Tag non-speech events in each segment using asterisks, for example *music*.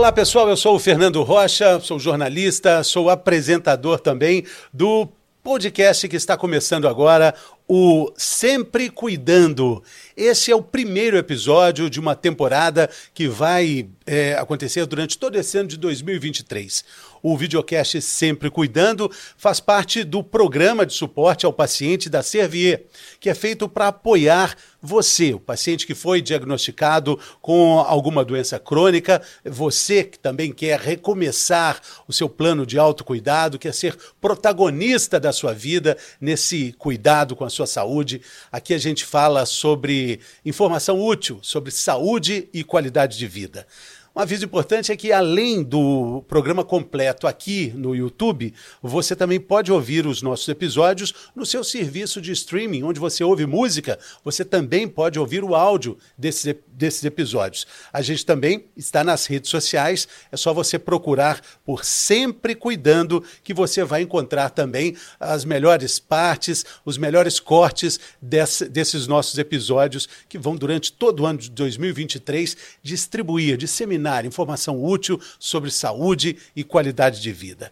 Olá pessoal, eu sou o Fernando Rocha, sou jornalista, sou apresentador também do podcast que está começando agora, o Sempre Cuidando. Esse é o primeiro episódio de uma temporada que vai é, acontecer durante todo esse ano de 2023. O videocast Sempre Cuidando faz parte do programa de suporte ao paciente da Servier, que é feito para apoiar você, o paciente que foi diagnosticado com alguma doença crônica, você que também quer recomeçar o seu plano de autocuidado, quer ser protagonista da sua vida nesse cuidado com a sua saúde. Aqui a gente fala sobre informação útil, sobre saúde e qualidade de vida. Um aviso importante é que, além do programa completo aqui no YouTube, você também pode ouvir os nossos episódios no seu serviço de streaming, onde você ouve música, você também pode ouvir o áudio desses, desses episódios. A gente também está nas redes sociais, é só você procurar por Sempre Cuidando, que você vai encontrar também as melhores partes, os melhores cortes desse, desses nossos episódios, que vão, durante todo o ano de 2023, distribuir, disseminar informação útil sobre saúde e qualidade de vida.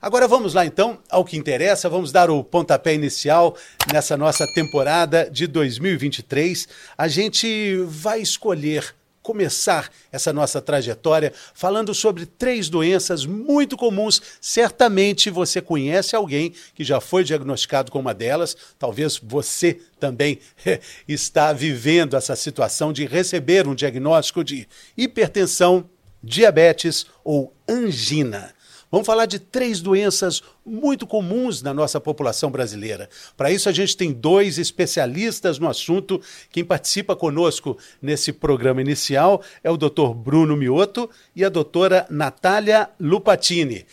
Agora vamos lá então ao que interessa, vamos dar o pontapé inicial nessa nossa temporada de 2023. A gente vai escolher começar essa nossa trajetória falando sobre três doenças muito comuns. Certamente você conhece alguém que já foi diagnosticado com uma delas, talvez você também *laughs* está vivendo essa situação de receber um diagnóstico de hipertensão, diabetes ou angina. Vamos falar de três doenças muito comuns na nossa população brasileira. Para isso, a gente tem dois especialistas no assunto. Quem participa conosco nesse programa inicial é o Dr. Bruno Mioto e a doutora Natália Lupatini.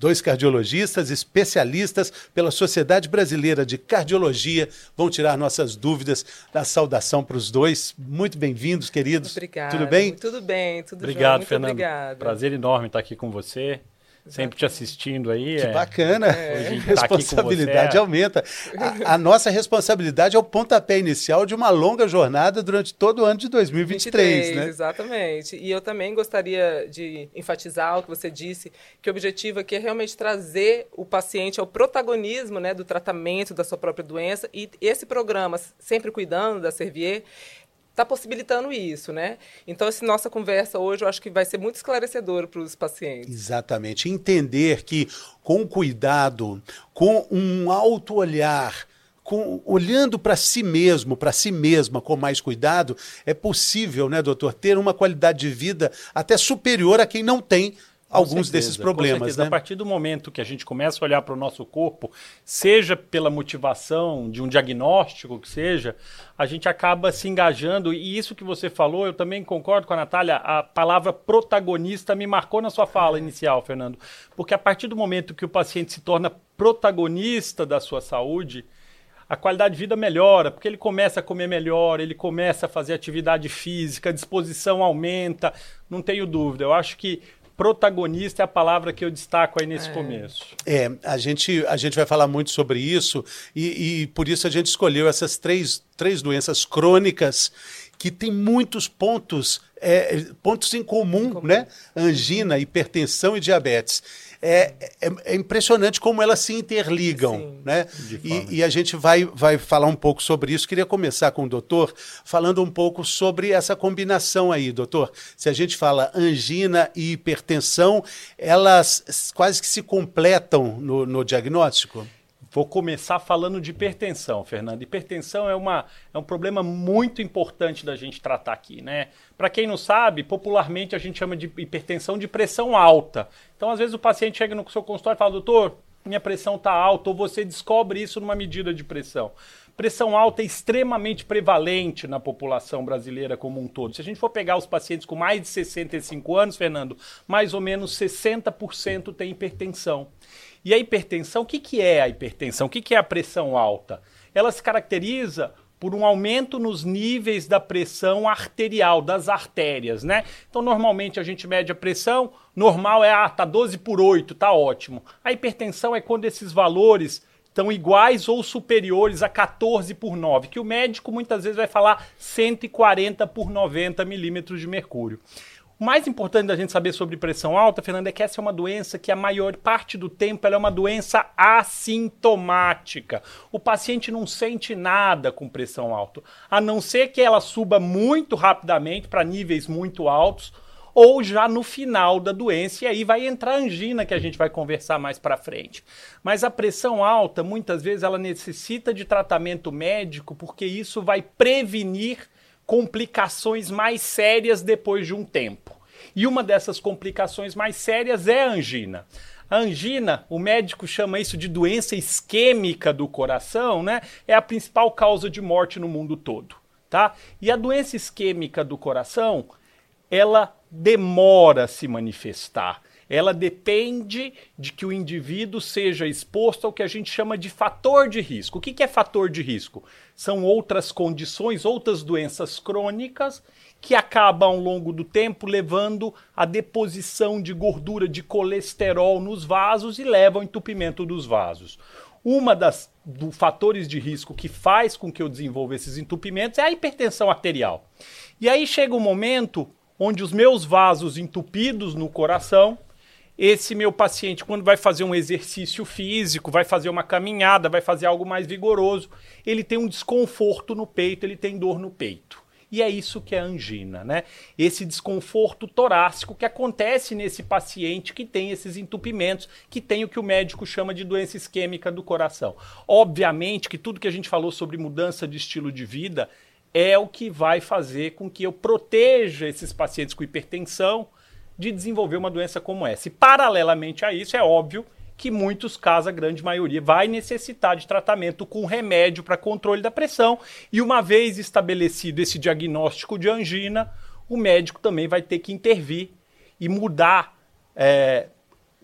Dois cardiologistas especialistas pela Sociedade Brasileira de Cardiologia vão tirar nossas dúvidas. Da saudação para os dois. Muito bem-vindos, queridos. Obrigada. Tudo bem? Tudo bem, tudo Obrigado, Muito Fernando. Obrigada. Prazer enorme estar aqui com você. Sempre te assistindo aí. Que é. bacana. Hoje A tá responsabilidade é. aumenta. A, a nossa responsabilidade é o pontapé inicial de uma longa jornada durante todo o ano de 2023, 23, né? Exatamente. E eu também gostaria de enfatizar o que você disse, que o objetivo aqui é realmente trazer o paciente ao protagonismo né, do tratamento da sua própria doença. E esse programa, Sempre Cuidando, da Servier, está possibilitando isso, né? Então, essa nossa conversa hoje, eu acho que vai ser muito esclarecedora para os pacientes. Exatamente. Entender que com cuidado, com um alto olhar, com, olhando para si mesmo, para si mesma com mais cuidado, é possível, né, doutor, ter uma qualidade de vida até superior a quem não tem alguns certeza, desses problemas, né? A partir do momento que a gente começa a olhar para o nosso corpo, seja pela motivação de um diagnóstico que seja, a gente acaba se engajando. E isso que você falou, eu também concordo com a Natália, a palavra protagonista me marcou na sua fala inicial, Fernando. Porque a partir do momento que o paciente se torna protagonista da sua saúde, a qualidade de vida melhora, porque ele começa a comer melhor, ele começa a fazer atividade física, a disposição aumenta, não tenho dúvida. Eu acho que protagonista é a palavra que eu destaco aí nesse começo. É, a gente, a gente vai falar muito sobre isso e, e por isso a gente escolheu essas três, três doenças crônicas que têm muitos pontos, é, pontos em comum, né? Angina, hipertensão e diabetes. É, é, é impressionante como elas se interligam, Sim. né? E, e a gente vai, vai falar um pouco sobre isso. Queria começar com o doutor falando um pouco sobre essa combinação aí, doutor. Se a gente fala angina e hipertensão, elas quase que se completam no, no diagnóstico? Vou começar falando de hipertensão, Fernando. Hipertensão é, uma, é um problema muito importante da gente tratar aqui, né? Para quem não sabe, popularmente a gente chama de hipertensão de pressão alta. Então, às vezes o paciente chega no seu consultório e fala, doutor, minha pressão está alta, ou você descobre isso numa medida de pressão. Pressão alta é extremamente prevalente na população brasileira como um todo. Se a gente for pegar os pacientes com mais de 65 anos, Fernando, mais ou menos 60% tem hipertensão. E a hipertensão, o que, que é a hipertensão? O que, que é a pressão alta? Ela se caracteriza por um aumento nos níveis da pressão arterial, das artérias, né? Então, normalmente a gente mede a pressão, normal é, ah, tá 12 por 8, tá ótimo. A hipertensão é quando esses valores estão iguais ou superiores a 14 por 9, que o médico muitas vezes vai falar 140 por 90 milímetros de mercúrio. O mais importante da gente saber sobre pressão alta, Fernanda, é que essa é uma doença que a maior parte do tempo é uma doença assintomática. O paciente não sente nada com pressão alta, a não ser que ela suba muito rapidamente para níveis muito altos ou já no final da doença, e aí vai entrar a angina que a gente vai conversar mais para frente. Mas a pressão alta, muitas vezes, ela necessita de tratamento médico porque isso vai prevenir complicações mais sérias depois de um tempo. E uma dessas complicações mais sérias é a angina. A angina, o médico chama isso de doença isquêmica do coração, né? É a principal causa de morte no mundo todo, tá? E a doença isquêmica do coração, ela demora a se manifestar. Ela depende de que o indivíduo seja exposto ao que a gente chama de fator de risco. O que é fator de risco? São outras condições, outras doenças crônicas que acabam ao longo do tempo levando à deposição de gordura, de colesterol nos vasos e levam ao entupimento dos vasos. Uma das dos fatores de risco que faz com que eu desenvolva esses entupimentos é a hipertensão arterial. E aí chega um momento onde os meus vasos entupidos no coração, esse meu paciente, quando vai fazer um exercício físico, vai fazer uma caminhada, vai fazer algo mais vigoroso, ele tem um desconforto no peito, ele tem dor no peito. E é isso que é angina, né? Esse desconforto torácico que acontece nesse paciente que tem esses entupimentos, que tem o que o médico chama de doença isquêmica do coração. Obviamente que tudo que a gente falou sobre mudança de estilo de vida é o que vai fazer com que eu proteja esses pacientes com hipertensão de desenvolver uma doença como essa. E, paralelamente a isso, é óbvio que muitos casos, a grande maioria, vai necessitar de tratamento com remédio para controle da pressão. E uma vez estabelecido esse diagnóstico de angina, o médico também vai ter que intervir e mudar, é,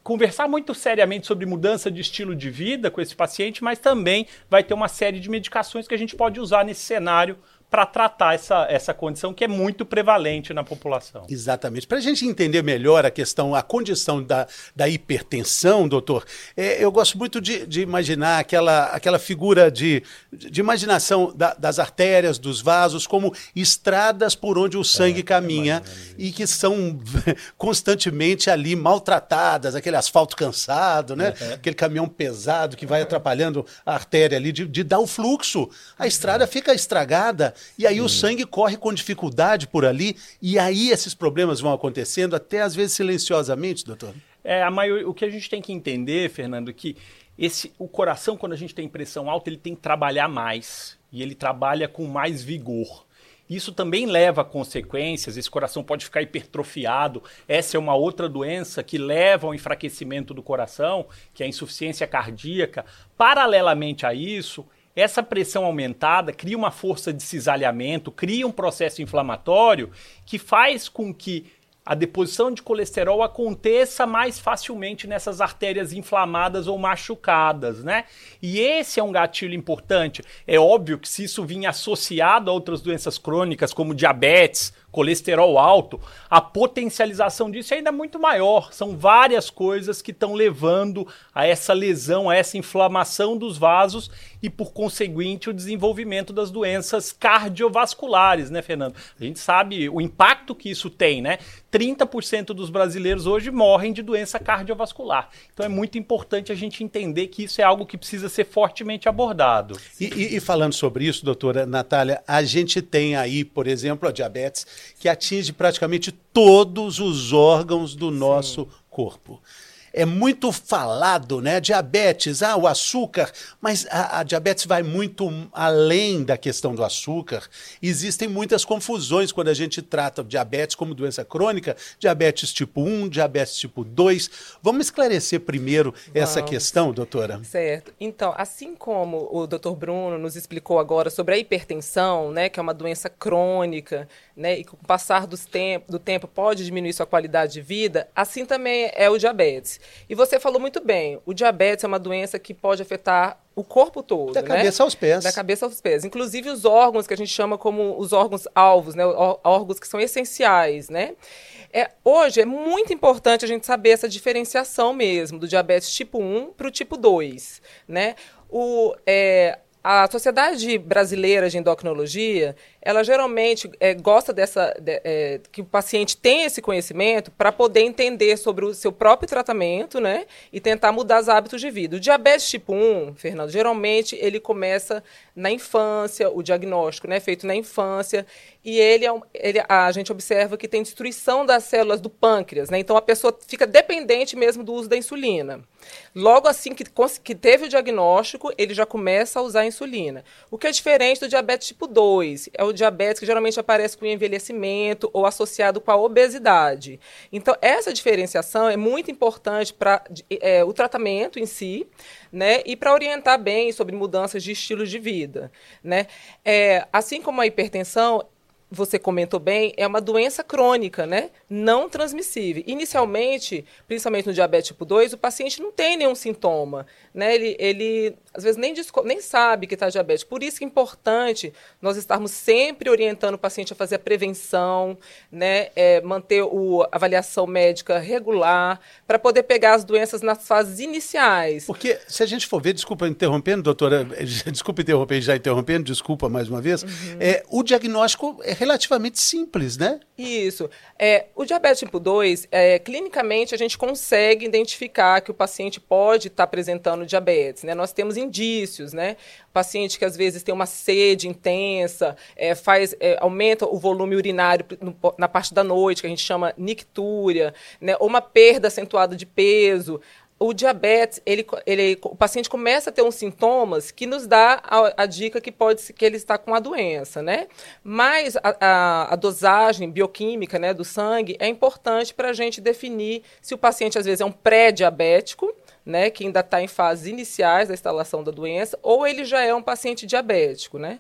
conversar muito seriamente sobre mudança de estilo de vida com esse paciente, mas também vai ter uma série de medicações que a gente pode usar nesse cenário para tratar essa, essa condição que é muito prevalente na população. Exatamente. Para a gente entender melhor a questão, a condição da, da hipertensão, doutor, é, eu gosto muito de, de, imaginar aquela, aquela figura de, de imaginação da, das artérias, dos vasos, como estradas por onde o sangue é, caminha e que são *laughs* constantemente ali maltratadas, aquele asfalto cansado, né? Uhum. aquele caminhão pesado que vai atrapalhando a artéria ali de, de dar o fluxo. A estrada fica estragada e aí o sangue corre com dificuldade por ali, e aí esses problemas vão acontecendo, até às vezes silenciosamente, doutor. É, a maior, o que a gente tem que entender, Fernando, é que esse, o coração, quando a gente tem pressão alta, ele tem que trabalhar mais. E ele trabalha com mais vigor. Isso também leva a consequências, esse coração pode ficar hipertrofiado. Essa é uma outra doença que leva ao enfraquecimento do coração, que é a insuficiência cardíaca. Paralelamente a isso, essa pressão aumentada cria uma força de cisalhamento, cria um processo inflamatório que faz com que a deposição de colesterol aconteça mais facilmente nessas artérias inflamadas ou machucadas, né? E esse é um gatilho importante. É óbvio que se isso vinha associado a outras doenças crônicas, como diabetes, colesterol alto, a potencialização disso é ainda muito maior. São várias coisas que estão levando a essa lesão, a essa inflamação dos vasos e, por conseguinte, o desenvolvimento das doenças cardiovasculares, né, Fernando? A gente sabe o impacto que isso tem, né? 30% dos brasileiros hoje morrem de doença cardiovascular. Então é muito importante a gente entender que isso é algo que precisa ser fortemente abordado. E, e, e falando sobre isso, doutora Natália, a gente tem aí, por exemplo, a diabetes que atinge praticamente todos os órgãos do nosso Sim. corpo é muito falado, né? Diabetes, ah, o açúcar, mas a, a, diabetes vai muito além da questão do açúcar. Existem muitas confusões quando a gente trata diabetes como doença crônica, diabetes tipo 1, diabetes tipo 2. Vamos esclarecer primeiro Vamos. essa questão, doutora? Certo. Então, assim como o doutor Bruno nos explicou agora sobre a hipertensão, né, que é uma doença crônica, né, e com o passar dos tempo, do tempo pode diminuir sua qualidade de vida, assim também é o diabetes. E você falou muito bem, o diabetes é uma doença que pode afetar o corpo todo. Da né? cabeça aos pés. Da cabeça aos pés. Inclusive os órgãos que a gente chama como os órgãos alvos, né? órgãos que são essenciais, né? É, hoje é muito importante a gente saber essa diferenciação mesmo do diabetes tipo 1 para o tipo 2, né? O, é, a Sociedade Brasileira de Endocrinologia, ela geralmente é, gosta dessa de, é, que o paciente tenha esse conhecimento para poder entender sobre o seu próprio tratamento, né, e tentar mudar os hábitos de vida. O diabetes tipo 1, Fernando, geralmente ele começa na infância, o diagnóstico, né, feito na infância, e ele, é ele, a gente observa que tem destruição das células do pâncreas, né? Então a pessoa fica dependente mesmo do uso da insulina. Logo assim que, que teve o diagnóstico, ele já começa a usar a insulina. O que é diferente do diabetes tipo 2, é o diabetes que geralmente aparece com envelhecimento ou associado com a obesidade. Então essa diferenciação é muito importante para é, o tratamento em si, né? E para orientar bem sobre mudanças de estilo de vida, né? É, assim como a hipertensão, você comentou bem, é uma doença crônica, né? Não transmissível. Inicialmente, principalmente no diabetes tipo 2, o paciente não tem nenhum sintoma, né? Ele, ele às vezes nem, nem sabe que está diabético. Por isso que é importante nós estarmos sempre orientando o paciente a fazer a prevenção, né? É, manter a avaliação médica regular, para poder pegar as doenças nas fases iniciais. Porque se a gente for ver, desculpa interrompendo, doutora, *laughs* desculpa interromper, já interrompendo, desculpa mais uma vez, uhum. é, o diagnóstico é relativamente simples, né? Isso. É, o diabetes tipo 2, é, clinicamente, a gente consegue identificar que o paciente pode estar tá apresentando diabetes. Né? Nós temos indícios, né? O paciente que às vezes tem uma sede intensa, é, faz, é, aumenta o volume urinário no, na parte da noite, que a gente chama nictúria, né? ou uma perda acentuada de peso o diabetes, ele, ele, o paciente começa a ter uns sintomas que nos dá a, a dica que pode ser que ele está com a doença, né? Mas a, a, a dosagem bioquímica né, do sangue é importante para a gente definir se o paciente, às vezes, é um pré-diabético, né, que ainda está em fases iniciais da instalação da doença, ou ele já é um paciente diabético, né?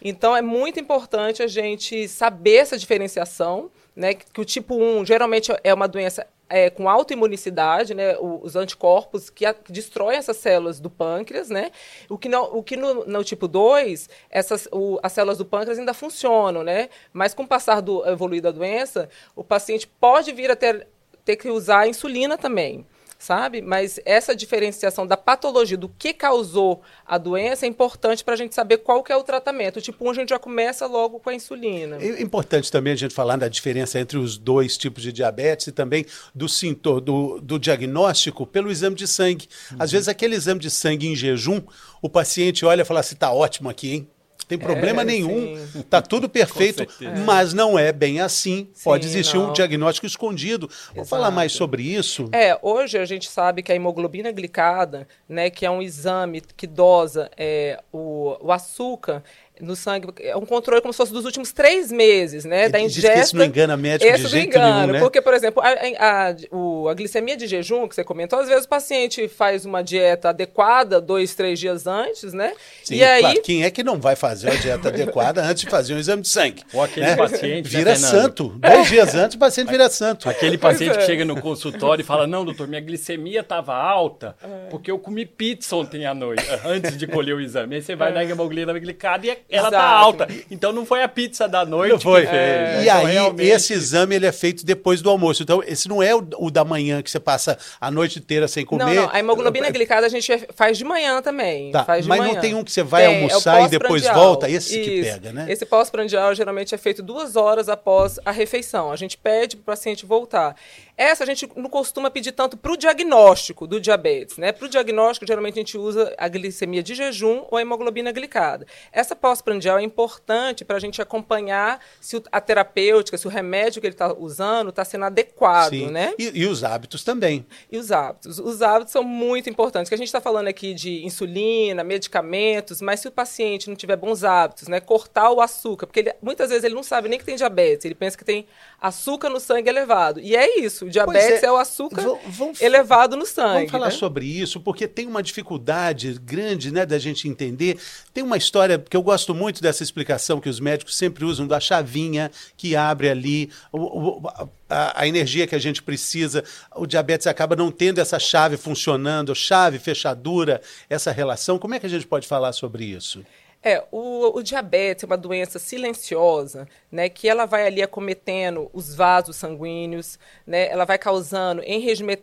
Então, é muito importante a gente saber essa diferenciação, né, que, o tipo 1 geralmente é uma doença é, com autoimunicidade, né, os anticorpos que, a, que, destroem essas células do pâncreas, né, o que, não, o que no, no tipo 2, essas, o, as células do pâncreas ainda funcionam, né, mas com o passar do evoluir da doença, o paciente pode vir a ter, ter que usar insulina também sabe? Mas essa diferenciação da patologia, do que causou a doença, é importante para a gente saber qual que é o tratamento. Tipo 1, a gente já começa logo com a insulina. É importante também a gente falar da diferença entre os dois tipos de diabetes e também do sintoma, do, do diagnóstico pelo exame de sangue. Uhum. Às vezes, aquele exame de sangue em jejum, o paciente olha e fala assim, está ótimo aqui, hein? Tem problema é, nenhum, sim. tá tudo perfeito, mas não é bem assim. Sim, Pode existir não. um diagnóstico escondido. Vou falar mais sobre isso. É, hoje a gente sabe que a hemoglobina glicada, né, que é um exame que dosa é, o, o açúcar, no sangue. É um controle como se fosse dos últimos três meses, né? da ingesta. Diz que isso não engana médico de jeito engana, nenhum, né? Porque, por exemplo, a, a, a, a, glicemia de jejum, que você comentou, às vezes o paciente faz uma dieta adequada dois, três dias antes, né? Sim, e aí... Claro, quem é que não vai fazer a dieta adequada antes de fazer um exame de sangue? Ou aquele né? paciente... Vira né, santo. Dois dias antes o paciente vira santo. Aquele paciente é. que chega no consultório e fala, não, doutor, minha glicemia estava alta é. porque eu comi pizza ontem à noite, antes de colher o exame. Aí você vai é. na hemoglobina glicada e ela está alta. Então não foi a pizza da noite não foi. É, e então, aí realmente... esse exame ele é feito depois do almoço. Então esse não é o, o, da manhã que você passa a noite inteira sem comer. Não, não. A hemoglobina glicada a gente faz de manhã também. Tá. mas manhã. não tem um que você vai tem, é almoçar é e depois volta. Esse Isso. que pega, né? Esse pós-prandial geralmente é feito duas horas após a refeição. A gente pede para o paciente voltar. Essa a gente não costuma pedir tanto para o diagnóstico do diabetes. Né? Para o diagnóstico, geralmente a gente usa a glicemia de jejum ou a hemoglobina glicada. Essa pós-prandial é importante para a gente acompanhar se a terapêutica, se o remédio que ele está usando está sendo adequado. Sim. Né? E, e, os hábitos também. E os hábitos. Os hábitos são muito importantes. Que a gente está falando aqui de insulina, medicamentos, mas se o paciente não tiver bons hábitos, né? cortar o açúcar, porque ele, muitas vezes ele não sabe nem que tem diabetes, ele pensa que tem açúcar no sangue elevado. E é isso. O diabetes é. é. o açúcar vamos, elevado no sangue. Vamos falar né? sobre isso, porque tem uma dificuldade grande né, da gente entender. Tem uma história que eu gosto muito dessa explicação que os médicos sempre usam da chavinha que abre ali o, o, a, a, energia que a gente precisa. O diabetes acaba não tendo essa chave funcionando, chave, fechadura, essa relação. Como é que a gente pode falar sobre isso? É, o, o, diabetes é uma doença silenciosa, né, que ela vai ali acometendo os vasos sanguíneos, né, ela vai causando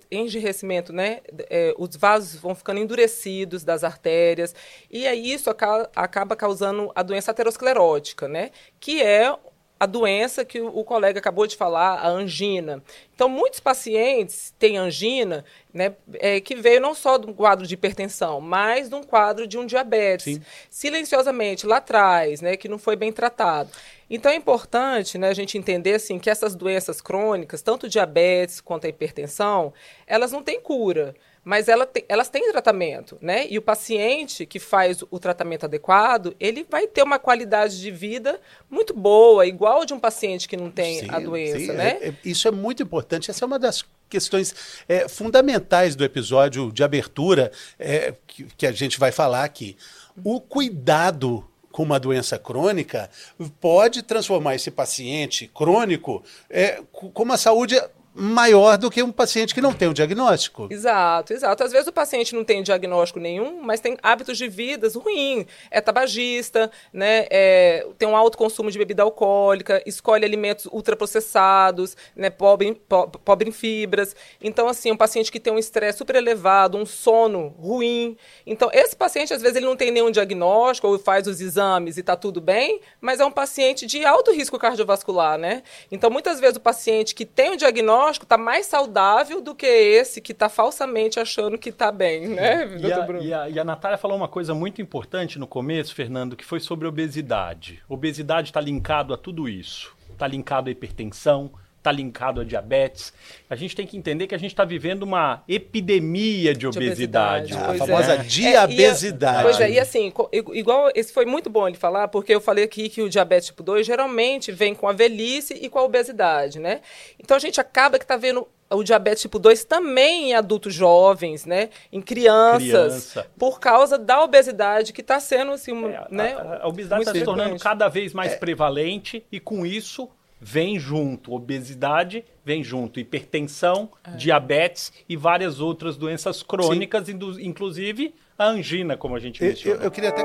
enrijecimento, né, é, os vasos vão ficando endurecidos das artérias, e aí isso acaba, acaba causando a doença aterosclerótica, né, que é a doença que o colega acabou de falar, a angina. Então, muitos pacientes têm angina né, é, que veio não só de um quadro de hipertensão, mas de um quadro de um diabetes. Sim. Silenciosamente, lá atrás, né, que não foi bem tratado. Então, é importante né, a gente entender assim, que essas doenças crônicas, tanto diabetes quanto a hipertensão, elas não têm cura mas ela te, elas têm tratamento, né? E o paciente que faz o tratamento adequado, ele vai ter uma qualidade de vida muito boa, igual de um paciente que não tem sim, a doença, sim, né? É, é, isso é muito importante. Essa é uma das questões é, fundamentais do episódio de abertura é, que, que a gente vai falar aqui. O cuidado com uma doença crônica pode transformar esse paciente crônico é, com uma saúde maior do que um paciente que não tem o diagnóstico. Exato, exato. Às vezes o paciente não tem diagnóstico nenhum, mas tem hábitos de vida ruins. É tabagista, né? É, tem um alto consumo de bebida alcoólica, escolhe alimentos ultraprocessados, né? pobre, po pobre em fibras. Então, assim, um paciente que tem um estresse super elevado, um sono ruim. Então, esse paciente, às vezes, ele não tem nenhum diagnóstico ou faz os exames e está tudo bem, mas é um paciente de alto risco cardiovascular, né? Então, muitas vezes o paciente que tem o diagnóstico diagnóstico está mais saudável do que esse que está falsamente achando que está bem, né, e a, Bruno? E a, e a Natália falou uma coisa muito importante no começo, Fernando, que foi sobre obesidade. Obesidade está linkado a tudo isso. Está linkado à hipertensão, está linkado a diabetes. A gente tem que entender que a gente está vivendo uma epidemia de, de obesidade. obesidade. a famosa é. diabesidade. É, pois é, e assim, igual, esse foi muito bom ele falar, porque eu falei aqui que o diabetes tipo 2 geralmente vem com a velhice e com a obesidade, né? Então a gente acaba que está vendo o diabetes tipo 2 também em adultos jovens, né? Em crianças, Criança. por causa da obesidade que está sendo assim, é, né? A, a obesidade está se tornando cada vez mais é. prevalente e com isso vem junto obesidade, vem junto hipertensão, é. diabetes e várias outras doenças crônicas, inclusive a angina, como a gente mencionou. Eu, eu queria até